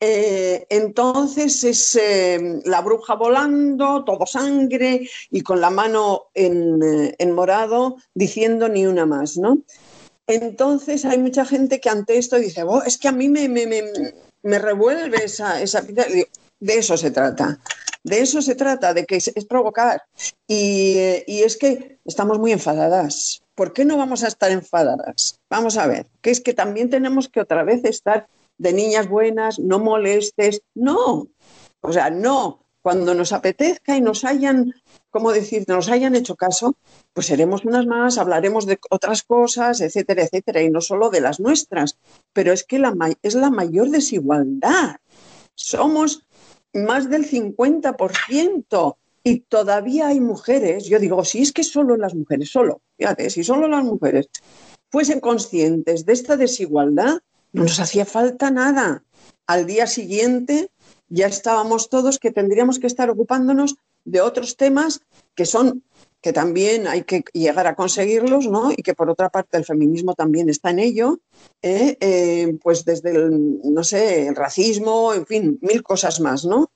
Eh, entonces es eh, la bruja volando, todo sangre y con la mano en, en morado diciendo ni una más, ¿no? Entonces hay mucha gente que ante esto dice, oh, es que a mí me, me, revuelve esa, esa... De eso se trata. De eso se trata, de que es, provocar. Y, y, es que estamos muy enfadadas. ¿Por qué no vamos a estar enfadadas? Vamos a ver, que es que también tenemos que otra vez estar de niñas buenas, no molestes. No, o sea, no. Cuando nos apetezca y nos hayan ¿cómo decir?, nos hayan hecho caso, pues seremos unas más, hablaremos de otras cosas, etcétera, etcétera, y no solo de las nuestras. Pero es que la, es la mayor desigualdad. Somos más del 50% y todavía hay mujeres, yo digo, si es que solo las mujeres, solo, fíjate, si solo las mujeres fuesen conscientes de esta desigualdad, no nos hacía falta nada. Al día siguiente ya estábamos todos que tendríamos que estar ocupándonos de otros temas que son que también hay que llegar a conseguirlos, ¿no? Y que por otra parte el feminismo también está en ello, ¿eh? Eh, pues desde el, no sé, el racismo, en fin, mil cosas más, ¿no?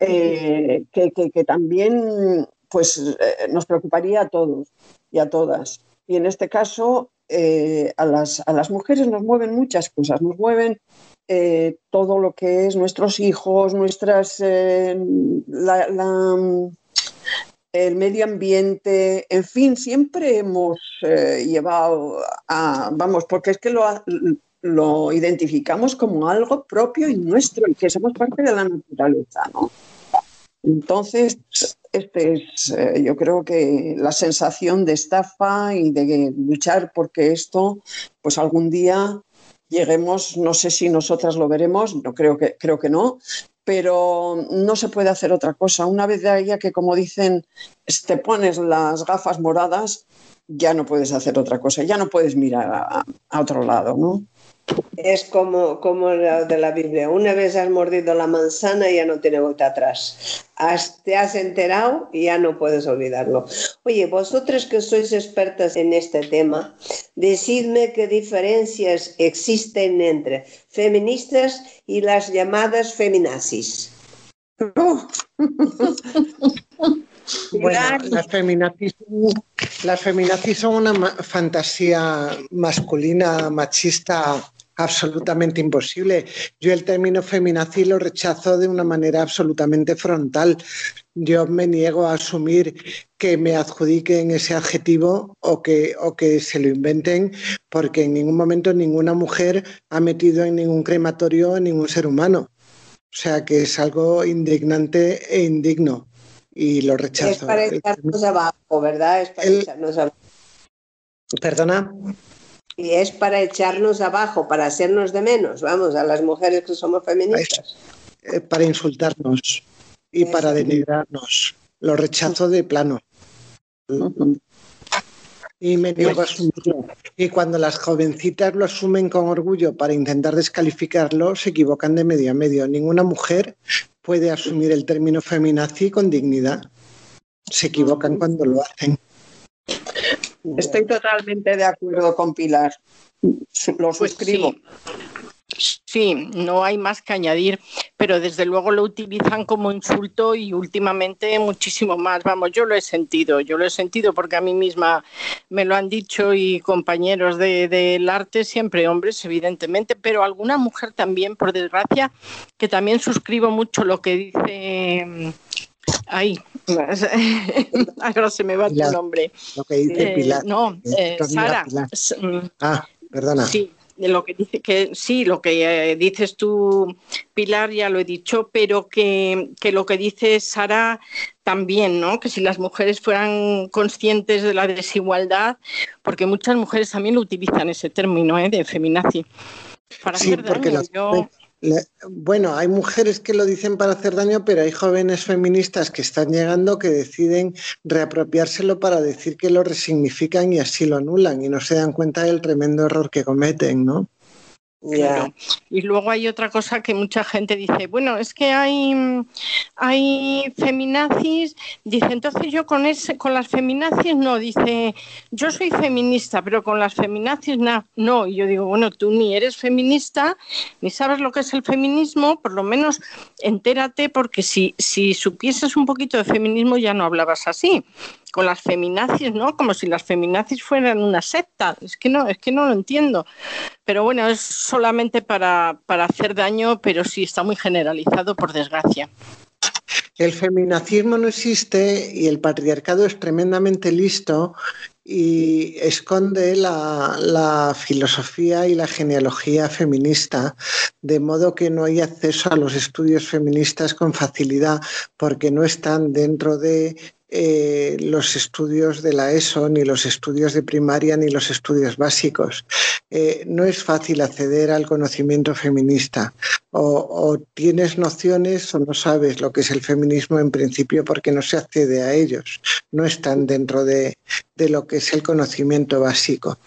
Eh, que, que, también pues nos preocuparía a todos y a todas. Y en este caso, a, las, a las mujeres nos mueven muchas cosas, nos mueven eh, todo lo que es nuestros hijos, nuestras, eh, el medio ambiente, en fin, siempre hemos eh, llevado a, vamos, porque es que lo, lo identificamos como algo propio y nuestro y que somos parte de la naturaleza, ¿no? Entonces, este es, yo creo que la sensación de estafa y de luchar porque esto, pues algún día lleguemos, no sé si nosotras lo veremos, no creo que, creo que no, pero no se puede hacer otra cosa. Una vez de ahí que, como dicen, te pones las gafas moradas, ya no puedes hacer otra cosa, ya no puedes mirar a, a otro lado, ¿no? Es como, como lo de la Biblia. Una vez has mordido la manzana, ya no tiene vuelta atrás. te has enterado y ya no puedes olvidarlo. Oye, vosotros que sois expertas en este tema, decidme qué diferencias existen entre feministas y las llamadas feminazis. Bueno, las feminazis, las feminazis son una fantasía masculina, machista, absolutamente imposible. Yo el término feminazi lo rechazo de una manera absolutamente frontal. Yo me niego a asumir que me adjudiquen ese adjetivo o que, o que se lo inventen, porque en ningún momento ninguna mujer ha metido en ningún crematorio a ningún ser humano. O sea que es algo indignante e indigno y lo rechazo. Es para echarnos abajo, ¿verdad? Es para echarnos abajo. ¿Perdona? Y es para echarnos abajo, para hacernos de menos, vamos, a las mujeres que somos feministas. Para insultarnos y para denigrarnos. Lo rechazo de plano. Y me niego a asumirlo. Y cuando las jovencitas lo asumen con orgullo para intentar descalificarlo, se equivocan de medio a medio. Ninguna mujer puede asumir el término feminazi con dignidad. Se equivocan cuando lo hacen. Estoy totalmente de acuerdo con Pilar. Lo pues suscribo. sí. no hay más que añadir, pero desde luego lo utilizan como insulto y últimamente muchísimo más. Vamos, yo lo he sentido, yo lo he sentido porque a mí misma me lo han dicho y compañeros del arte, siempre hombres, evidentemente, pero alguna mujer también, por desgracia, que también suscribo mucho lo que dice Ahí, ahora se me va tu nombre. Lo que dice eh, Pilar. no, eh, Sara. Mm, ah, perdona. Sí, lo que dice que sí, lo que eh, dices tú, Pilar, ya lo he dicho, pero que, que lo que dice Sara también, ¿no? Que si las mujeres fueran conscientes de la desigualdad, porque muchas mujeres también lo utilizan ese término, ¿eh? De feminazi. Para hacer daño. Bueno, hay mujeres que lo dicen para hacer daño, pero hay jóvenes feministas que están llegando que deciden reapropiárselo para decir que lo resignifican y así lo anulan y no se dan cuenta del tremendo error que cometen, ¿no? Y luego hay otra cosa que mucha gente dice, bueno, es que hay, hay feminazis, dice, entonces yo con, ese, con las feminazis no, dice, yo soy feminista, pero con las feminazis no, no. Y yo digo, bueno, tú ni eres feminista, ni sabes lo que es el feminismo, por lo menos entérate, porque si, si supieses un poquito de feminismo ya no hablabas así con las feminazis, ¿no? Como si las feminazis fueran una secta. Es que no, es que no lo entiendo. Pero bueno, es solamente para, para hacer daño, pero sí está muy generalizado, por desgracia. El feminacismo no existe y el patriarcado es tremendamente listo y esconde la, la, filosofía y la genealogía feminista, de modo que no hay acceso a los estudios feministas con facilidad porque no están dentro de eh, los estudios de la ESO, ni los estudios de primaria, ni los estudios básicos. Eh, no es fácil acceder al conocimiento feminista. O, tienes nociones o no sabes lo que es el feminismo en principio porque no se accede a ellos. No están dentro de lo que es el conocimiento básico.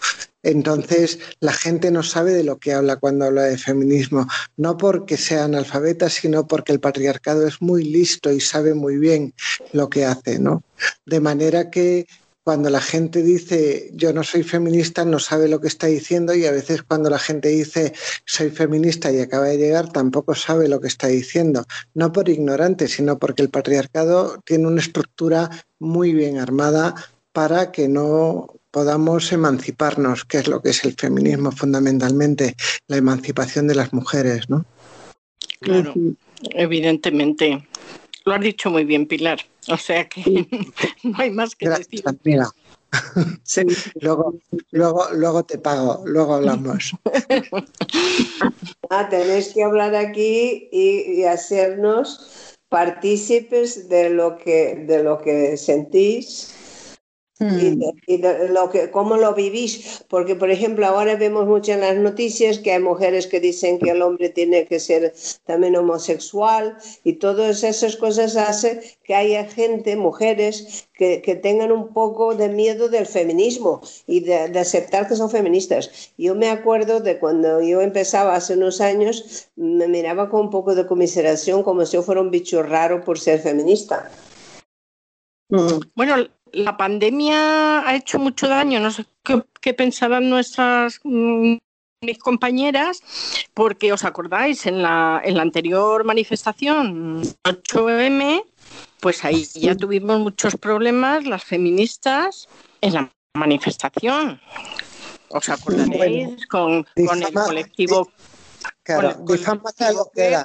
Entonces, la gente no sabe de lo que habla cuando habla de feminismo, no porque sea analfabeta, sino porque el patriarcado es muy listo y sabe muy bien lo que hace, ¿no? De manera que cuando la gente dice yo no soy feminista, no sabe lo que está diciendo y a veces cuando la gente dice soy feminista y acaba de llegar, tampoco sabe lo que está diciendo. No por ignorante, sino porque el patriarcado tiene una estructura muy bien armada para que no podamos emanciparnos, que es lo que es el feminismo fundamentalmente, la emancipación de las mujeres, ¿no? Claro, evidentemente. Lo has dicho muy bien, Pilar. O sea que no hay más que decir. luego, luego, luego te pago, luego hablamos. ah, tenéis que hablar aquí y, y, hacernos partícipes de lo que, de lo que sentís Mm. Y, de, lo que, cómo lo vivís, porque por ejemplo ahora vemos mucho en las noticias que hay mujeres que dicen que el hombre tiene que ser también homosexual y todas esas cosas hacen que haya gente, mujeres, que, que tengan un poco de miedo del feminismo y de, de, aceptar que son feministas. Yo me acuerdo de cuando yo empezaba hace unos años, me miraba con un poco de comiseración como si yo fuera un bicho raro por ser feminista. Mm. Bueno, la pandemia ha hecho mucho daño, no sé qué, pensarán nuestras mm, mis compañeras, porque os acordáis, en la, en la anterior manifestación 8M, pues ahí ya tuvimos muchos problemas las feministas en la manifestación. ¿Os acordaréis? con, con, el colectivo. Claro, con el que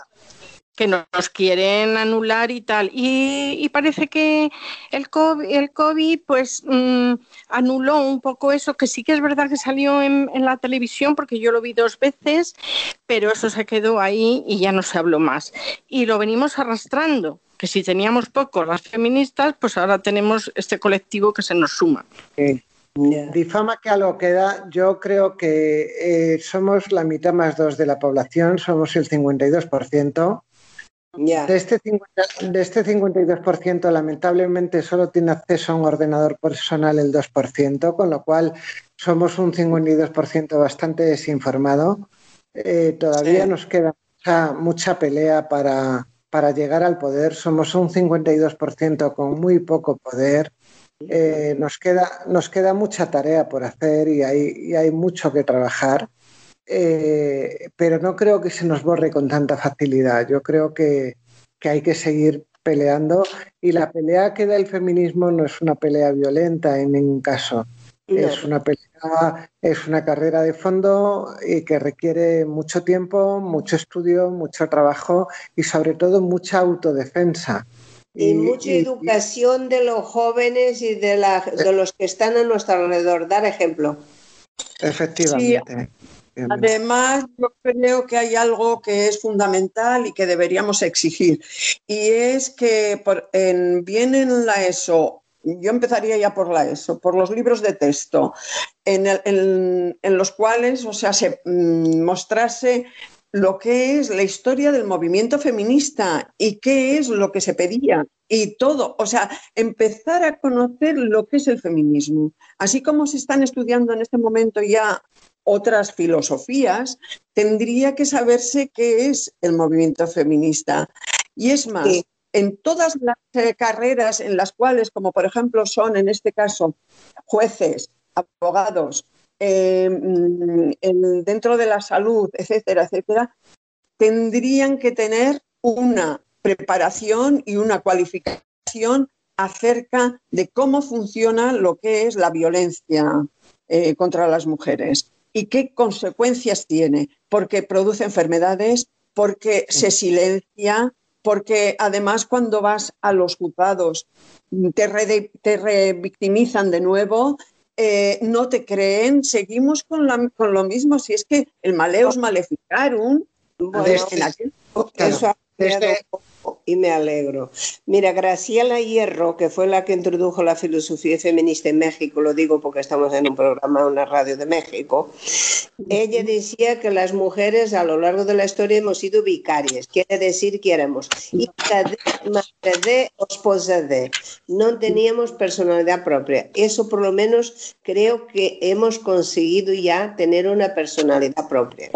nos quieren anular y tal. Y, parece que el COVID, el COVID pues mm, anuló un poco eso, que sí que es verdad que salió en, la televisión, porque yo lo vi dos veces, pero eso se quedó ahí y ya no se habló más. Y lo venimos arrastrando, que si teníamos poco las feministas, pues ahora tenemos este colectivo que se nos suma. Difama que a lo que da, yo creo que eh, somos la mitad más dos de la población, somos el 52%. De, este de este 52%, lamentablemente, solo tiene acceso a un ordenador personal el 2%, con lo cual somos un 52% bastante desinformado. Eh, todavía nos queda mucha, pelea para, para, llegar al poder. Somos un 52% con muy poco poder. Eh, nos, queda, nos queda mucha tarea por hacer y hay, y hay mucho que trabajar. Eh, pero no creo que se nos borre con tanta facilidad. Yo creo que, hay que seguir peleando y la pelea que da el feminismo no es una pelea violenta en ningún caso. Es una pelea, es una carrera de fondo y que requiere mucho tiempo, mucho estudio, mucho trabajo y sobre todo mucha autodefensa. Y, mucha educación de los jóvenes y de, la, de, los que están a nuestro alrededor. Dar ejemplo. Efectivamente. Además, yo creo que hay algo que es fundamental y que deberíamos exigir, y es que por, en, bien en la ESO, yo empezaría ya por la ESO, por los libros de texto, en, los cuales, o sea, se mm, mostrase lo que es la historia del movimiento feminista y qué es lo que se pedía y todo, o sea, empezar a conocer lo que es el feminismo. Así como se están estudiando en este momento ya otras filosofías, tendría que saberse qué es el movimiento feminista. Y es más, en todas las eh, carreras en las cuales, como por ejemplo son en este caso jueces, abogados, em, dentro de la salud, etcétera, etcétera, tendrían que tener una preparación y una cualificación acerca de cómo funciona lo que es la violencia eh, contra las mujeres y qué consecuencias tiene, porque produce enfermedades, porque se silencia, porque además cuando vas a los juzgados te, te revictimizan de nuevo, eh, no te creen, seguimos con, lo mismo, si es que el maleus maleficarum, eso y me alegro. Mira, Graciela Hierro, que fue la que introdujo la filosofía feminista en México, lo digo porque estamos en un programa, una radio de México, ella decía que las mujeres a lo largo de la historia hemos sido vicarias, quiere decir que éramos hija de, madre de, esposa de, no teníamos personalidad propia. Eso por lo menos creo que hemos conseguido ya tener una personalidad propia.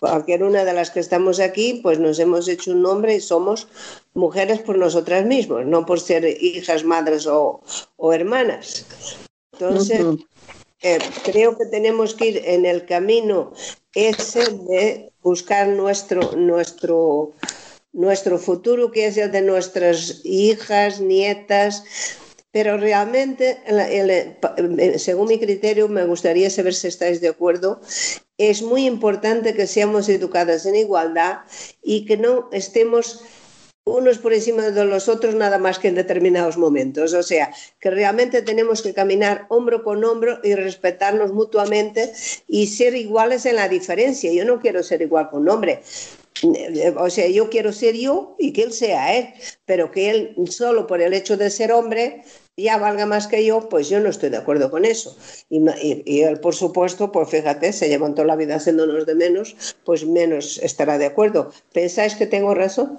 Cualquier una de las que estamos aquí, pues nos hemos hecho un nombre y somos mujeres por nosotras mismas, no por ser hijas, madres o, hermanas. Entonces, eh, creo que tenemos que ir en el camino ese de buscar nuestro, nuestro, nuestro futuro, que es el de nuestras hijas, nietas, pero realmente, según mi criterio, me gustaría saber si estáis de acuerdo, es muy importante que seamos educadas en igualdad y que no estemos unos por encima de los otros nada más que en determinados momentos. O sea, que realmente tenemos que caminar hombro con hombro y respetarnos mutuamente y ser iguales en la diferencia. Yo no quiero ser igual con hombre. O sea, yo quiero ser yo y que él sea él, pero que él solo por el hecho de ser hombre ya valga más que yo, pues yo no estoy de acuerdo con eso. Y, y, él, por supuesto, pues fíjate, se llevan toda la vida haciéndonos de menos, pues menos estará de acuerdo. ¿Pensáis que tengo razón?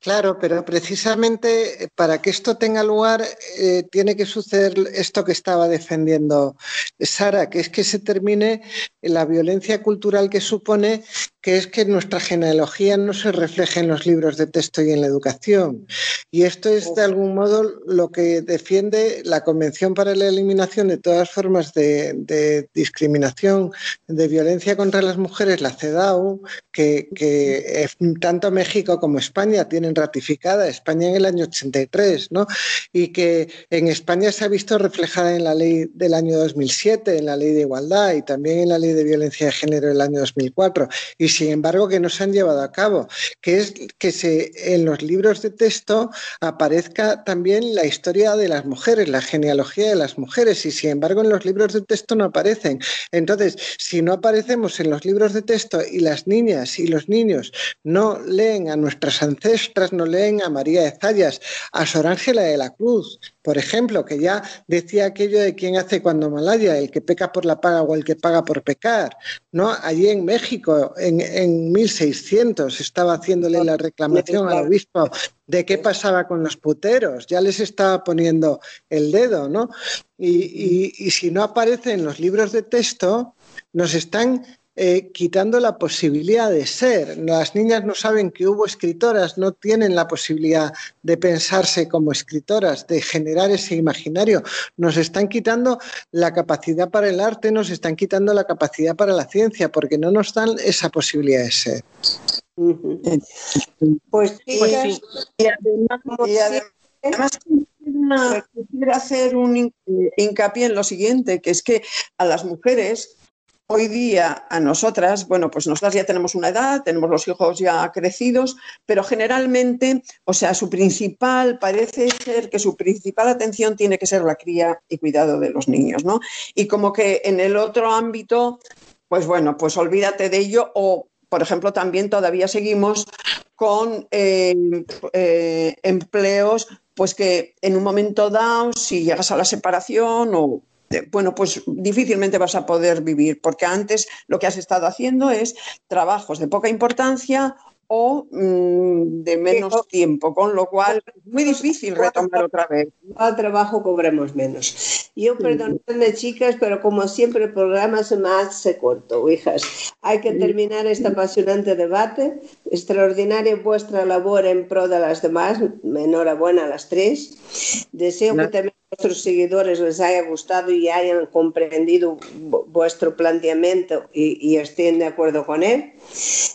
Claro, pero precisamente eh, para que esto tenga lugar eh, tiene que suceder esto que estaba defendiendo Sara, que es que se termine la violencia cultural que supone que es que nuestra genealogía no se refleje en los libros de texto y en la educación. Y esto es de algún modo lo que defiende la Convención para la Eliminación de todas formas de, discriminación, de violencia contra las mujeres, la CEDAW, que, que tanto México como España tienen ratificada, España en el año 83, ¿no? y que en España se ha visto reflejada en la ley del año 2007, en la ley de igualdad y también en la ley de violencia de género del año 2004, y sin embargo que no se han llevado a cabo, que es que se, en los libros de texto aparezca también la historia de las mujeres, la genealogía de las mujeres, y sin embargo en los libros de texto no aparecen. Entonces, si no aparecemos en los libros de texto y las niñas y los niños no leen a nuestras ancestras, no leen a María de Zayas, a Sor Ángela de la Cruz, por ejemplo, que ya decía aquello de quién hace cuando malaya, el que peca por la paga o el que paga por pecar, ¿no? Allí en México, en, en 1600, estaba haciéndole la reclamación al obispo de qué pasaba con los puteros, ya les estaba poniendo el dedo, ¿no? Y, y si no aparece en los libros de texto, nos están eh, quitando la posibilidad de ser. Las niñas no saben que hubo escritoras, no tienen la posibilidad de pensarse como escritoras, de generar ese imaginario. Nos están quitando la capacidad para el arte, nos están quitando la capacidad para la ciencia, porque no nos dan esa posibilidad de ser. Pues, sí. Y además, quisiera hacer un hincapié en lo siguiente, que es que a las mujeres hoy día a nosotras, bueno, pues nosotras ya tenemos una edad, tenemos los hijos ya crecidos, pero generalmente, o sea, su principal, parece ser que su principal atención tiene que ser la cría y cuidado de los niños, ¿no? Y como que en el otro ámbito pues bueno, pues olvídate de ello o, por ejemplo, también todavía seguimos con eh, eh, empleos, pues que en un momento dado, si llegas a la separación o bueno, pues difícilmente vas a poder vivir, porque antes lo que has estado haciendo es trabajos de poca importancia o mm, de menos tiempo, con lo cual es muy difícil retomar otra vez. Al trabajo cobremos menos. Yo, perdonadme chicas, pero como siempre el programa se me hace corto, hijas. Hay que terminar este apasionante debate. Extraordinaria vuestra labor en pro de las demás. Enhorabuena a las tres. Deseo que también a nuestros seguidores les haya gustado y hayan comprendido vuestro planteamiento y, y estén de acuerdo con él.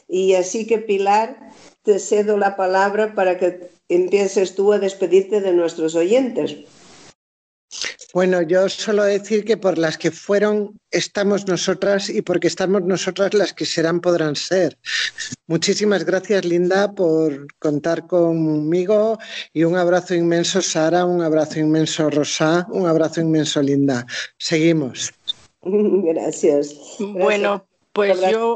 Y así que, Pilar, te cedo la palabra para que empieces tú a despedirte de nuestros oyentes. Bueno, yo solo decir que por las que fueron estamos nosotras y porque estamos nosotras las que serán podrán ser. Muchísimas gracias, Linda, por contar conmigo y un abrazo inmenso, Sara, un abrazo inmenso, Rosa, un abrazo inmenso, Linda. Seguimos. Gracias. Bueno, pues yo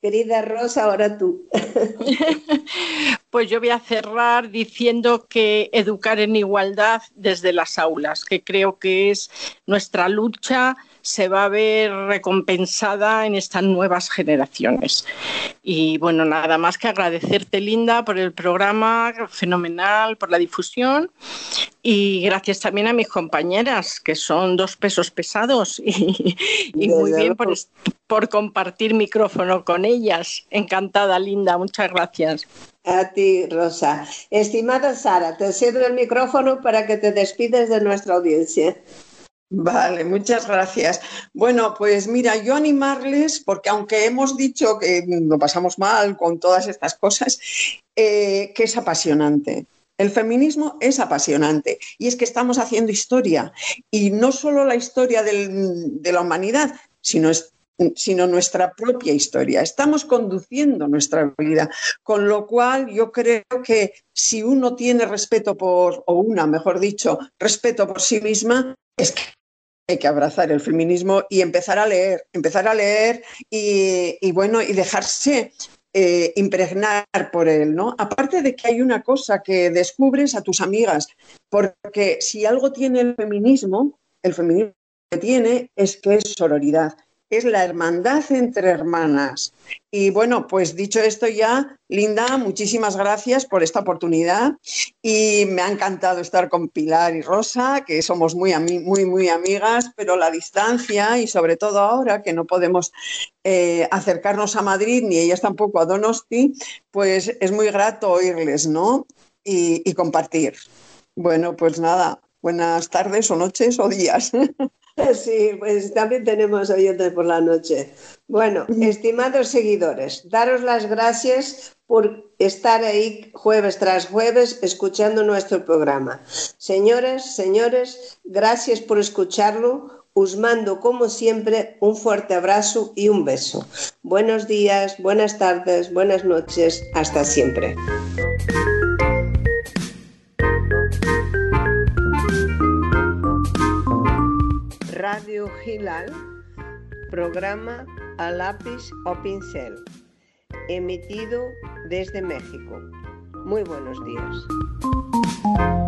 Querida Rosa, ahora tú. Pues yo voy a cerrar diciendo que educar en igualdad desde las aulas, que creo que es nuestra lucha se va a ver recompensada en estas nuevas generaciones. Y bueno, nada más que agradecerte, Linda, por el programa, fenomenal, por la difusión. Y gracias también a mis compañeras, que son dos pesos pesados. Y, muy bien por, por compartir micrófono con ellas. Encantada, Linda. Muchas gracias. A ti, Rosa. Estimada Sara, te cedo el micrófono para que te despides de nuestra audiencia. Vale, muchas gracias. Bueno, pues mira, yo animarles, porque aunque hemos dicho que lo pasamos mal con todas estas cosas, eh, que es apasionante. El feminismo es apasionante y es que estamos haciendo historia y no solo la historia del, de la humanidad, sino, sino nuestra propia historia. Estamos conduciendo nuestra vida, con lo cual yo creo que si uno tiene respeto por, o una, mejor dicho, respeto por sí misma, es que hay que abrazar el feminismo y empezar a leer, empezar a leer y, bueno, y dejarse eh, impregnar por él, ¿no? Aparte de que hay una cosa que descubres a tus amigas, porque si algo tiene el feminismo, el feminismo que tiene es que es sororidad es la hermandad entre hermanas. Y bueno, pues dicho esto ya, Linda, muchísimas gracias por esta oportunidad y me ha encantado estar con Pilar y Rosa, que somos muy, muy, muy amigas, pero la distancia y sobre todo ahora que no podemos eh, acercarnos a Madrid ni ellas tampoco a Donosti, pues es muy grato oírles, ¿no? y compartir. Bueno, pues nada, buenas tardes o noches o días. Sí, pues también tenemos oyentes por la noche. Bueno, estimados seguidores, daros las gracias por estar ahí jueves tras jueves escuchando nuestro programa. Señoras, señores, gracias por escucharlo. Os mando, como siempre, un fuerte abrazo y un beso. Buenos días, buenas tardes, buenas noches. Hasta siempre. Radio Gilal, programa a lápiz o pincel, emitido desde México. Muy buenos días.